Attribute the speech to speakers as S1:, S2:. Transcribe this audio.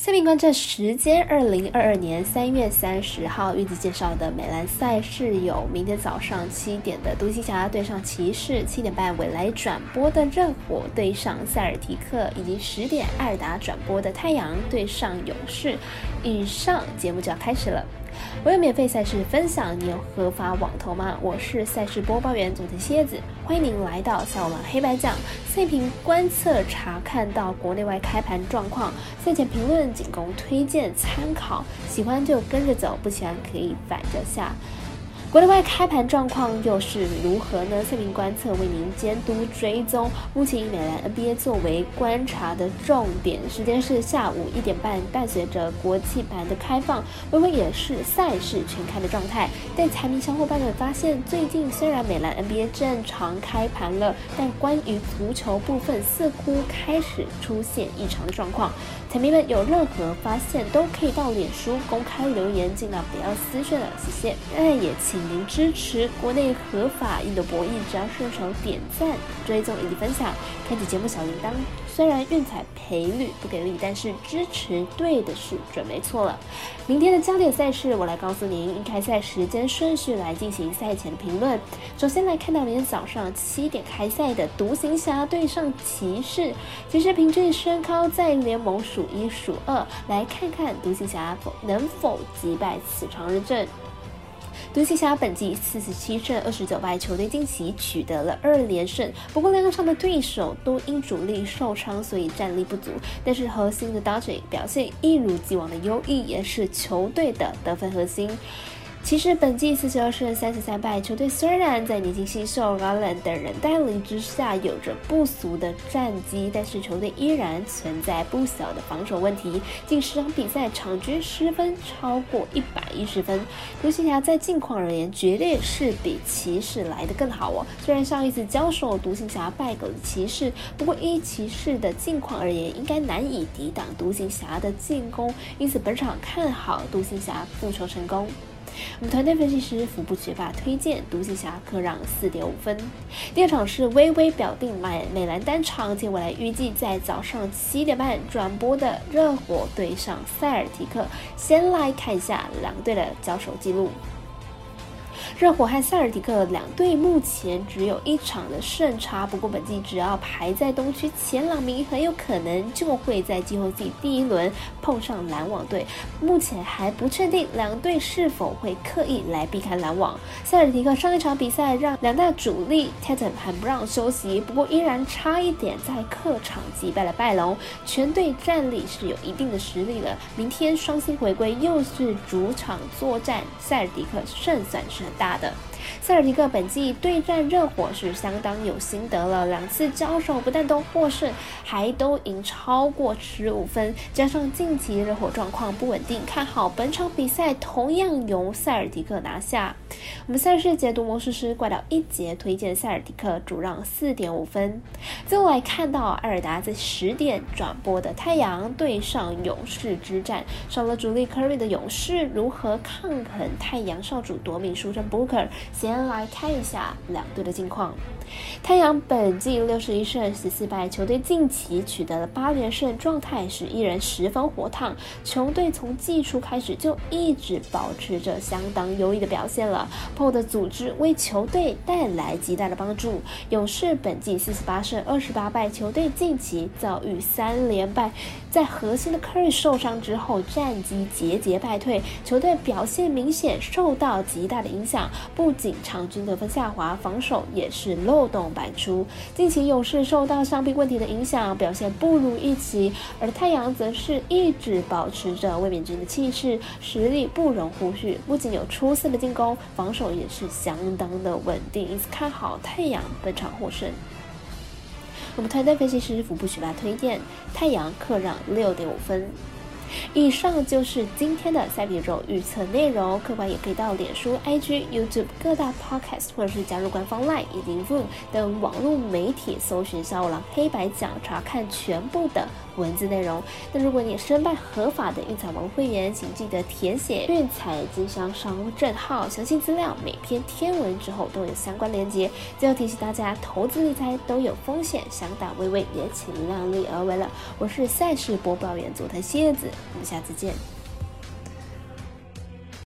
S1: 下面观战时间，二零二二年三月三十号，预计介绍的美兰赛事有：明天早上七点的独行侠对上骑士，七点半未来转播的热火对上塞尔提克，以及十点艾尔达转播的太阳对上勇士。以上节目就要开始了。我有免费赛事分享，你有合法网投吗？我是赛事播报员总裁蝎子，欢迎您来到小王黑白讲赛评观测，查看到国内外开盘状况，赛前评论仅供推荐参考，喜欢就跟着走，不喜欢可以反着下。国内外开盘状况又是如何呢？赛评观测为您监督追踪。目前以美兰 NBA 作为观察的重点，时间是下午一点半。伴随着国际盘的开放，微微也是赛事全开的状态。但财迷小伙伴们发现，最近虽然美兰 NBA 正常开盘了，但关于足球部分似乎开始出现异常的状况。彩迷们有任何发现，都可以到脸书公开留言，尽量不要私讯了，谢谢。那也请。您支持国内合法印度博弈，只要顺手点赞、追踪以及分享，开启节目小铃铛。虽然运彩赔率不给力，但是支持对的是准没错了。明天的焦点赛事，我来告诉您以开赛时间顺序来进行赛前评论。首先来看到明天早上七点开赛的独行侠对上骑士，骑士凭借身高在联盟数一数二，来看看独行侠否能否击败此长日阵。独行侠本季四十七胜二十九败，球队近期取得了二连胜。不过，两场的对手都因主力受伤，所以战力不足。但是，核心的 Dodge 表现一如既往的优异，也是球队的得分核心。其实本季四十二胜三十三败，球队虽然在年轻新秀 galen 等人带领之下有着不俗的战绩，但是球队依然存在不小的防守问题。近十场比赛场均失分超过一百一十分。独行侠在近况而言，绝对是比骑士来的更好哦。虽然上一次交手独行侠败给了骑士，不过依骑士的近况而言，应该难以抵挡独行侠的进攻。因此本场看好独行侠复仇成功。我们团队分析师福布学霸推荐独行侠客让四点五分。第二场是微微表定买美兰单场，接下来预计在早上七点半转播的热火对上塞尔提克。先来看一下两队的交手记录。热火和塞尔提克两队目前只有一场的胜差，不过本季只要排在东区前两名，很有可能就会在季后赛第一轮碰上篮网队。目前还不确定两队是否会刻意来避开篮网。塞尔提克上一场比赛让两大主力 Tatum 和 Brown 休息，不过依然差一点在客场击败了拜龙，全队战力是有一定的实力了。明天双星回归，又是主场作战，塞尔提克胜算是很大。的塞尔提克本季对战热火是相当有心得了，两次交手不但都获胜，还都赢超过十五分。加上近期热火状况不稳定，看好本场比赛同样由塞尔提克拿下。我们赛事解读魔术师怪盗一节推荐塞尔提克主让四点五分。最后来看到艾尔达在十点转播的太阳对上勇士之战，少了主力 Curry 的勇士如何抗衡太阳少主夺命书生 Booker？先来看一下两队的近况。太阳本季六十一胜十四败，球队近期取得了八连胜，状态是依然十分火烫。球队从季初开始就一直保持着相当优异的表现了。PO 的组织为球队带来极大的帮助。勇士本季四十八胜二十八败，球队近期遭遇三连败，在核心的 Curry 受伤之后，战绩节节败退，球队表现明显受到极大的影响。不仅场均得分下滑，防守也是漏。漏洞百出，近期勇士受到伤病问题的影响，表现不如预期；而太阳则是一直保持着卫冕军的气势，实力不容忽视。不仅有出色的进攻，防守也是相当的稳定，因此看好太阳本场获胜。我们团队分析师福布许巴推荐太阳客让六点五分。以上就是今天的赛比周预测内容，客官也可以到脸书、IG、YouTube 各大 Podcast，或者是加入官方 Line 以及 Room 等网络媒体，搜寻“小五郎黑白讲”，查看全部的文字内容。那如果你申办合法的运彩王会员，请记得填写运彩经销商证号，详细资料每篇天文之后都有相关连接。最后提醒大家，投资理财都有风险，想打微微也请量力而为了。我是赛事播报员佐藤蝎子。我们下次见。